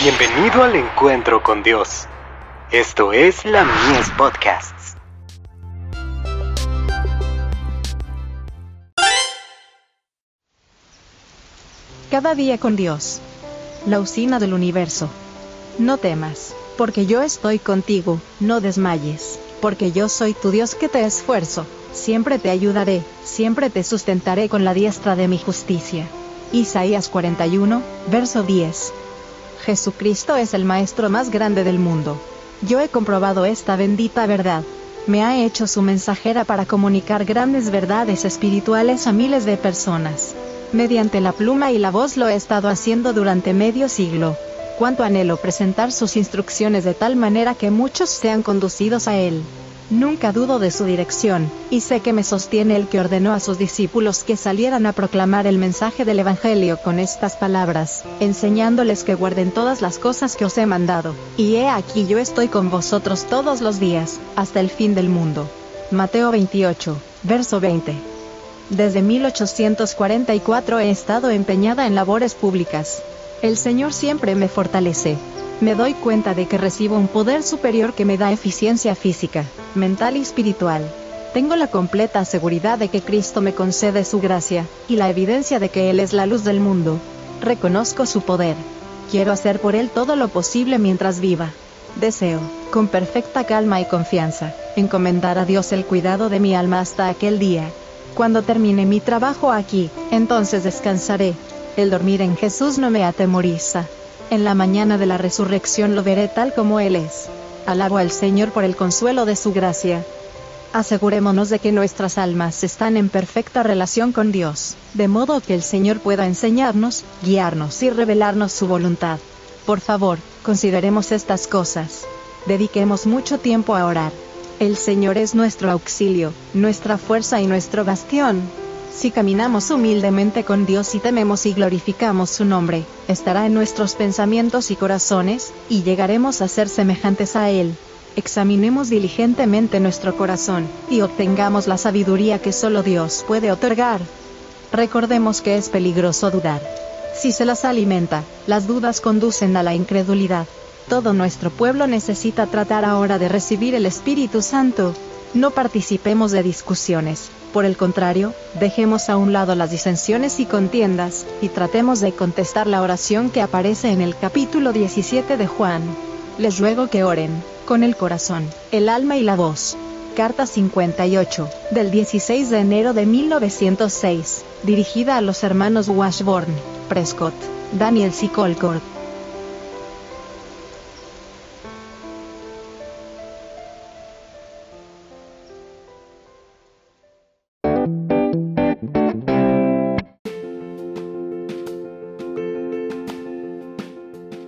Bienvenido al encuentro con Dios. Esto es la Mies Podcasts. Cada día con Dios. La usina del universo. No temas, porque yo estoy contigo, no desmayes, porque yo soy tu Dios que te esfuerzo, siempre te ayudaré, siempre te sustentaré con la diestra de mi justicia. Isaías 41, verso 10. Jesucristo es el Maestro más grande del mundo. Yo he comprobado esta bendita verdad. Me ha hecho su mensajera para comunicar grandes verdades espirituales a miles de personas. Mediante la pluma y la voz lo he estado haciendo durante medio siglo. Cuánto anhelo presentar sus instrucciones de tal manera que muchos sean conducidos a él. Nunca dudo de su dirección, y sé que me sostiene el que ordenó a sus discípulos que salieran a proclamar el mensaje del Evangelio con estas palabras, enseñándoles que guarden todas las cosas que os he mandado, y he aquí yo estoy con vosotros todos los días, hasta el fin del mundo. Mateo 28, verso 20. Desde 1844 he estado empeñada en labores públicas. El Señor siempre me fortalece, me doy cuenta de que recibo un poder superior que me da eficiencia física, mental y espiritual. Tengo la completa seguridad de que Cristo me concede su gracia, y la evidencia de que Él es la luz del mundo. Reconozco su poder. Quiero hacer por Él todo lo posible mientras viva. Deseo, con perfecta calma y confianza, encomendar a Dios el cuidado de mi alma hasta aquel día. Cuando termine mi trabajo aquí, entonces descansaré. El dormir en Jesús no me atemoriza. En la mañana de la resurrección lo veré tal como Él es. Alabo al Señor por el consuelo de su gracia. Asegurémonos de que nuestras almas están en perfecta relación con Dios, de modo que el Señor pueda enseñarnos, guiarnos y revelarnos su voluntad. Por favor, consideremos estas cosas. Dediquemos mucho tiempo a orar. El Señor es nuestro auxilio, nuestra fuerza y nuestro bastión. Si caminamos humildemente con Dios y tememos y glorificamos su nombre, estará en nuestros pensamientos y corazones, y llegaremos a ser semejantes a Él. Examinemos diligentemente nuestro corazón, y obtengamos la sabiduría que solo Dios puede otorgar. Recordemos que es peligroso dudar. Si se las alimenta, las dudas conducen a la incredulidad. Todo nuestro pueblo necesita tratar ahora de recibir el Espíritu Santo. No participemos de discusiones, por el contrario, dejemos a un lado las disensiones y contiendas, y tratemos de contestar la oración que aparece en el capítulo 17 de Juan. Les ruego que oren, con el corazón, el alma y la voz. Carta 58, del 16 de enero de 1906, dirigida a los hermanos Washburn, Prescott, Daniel C.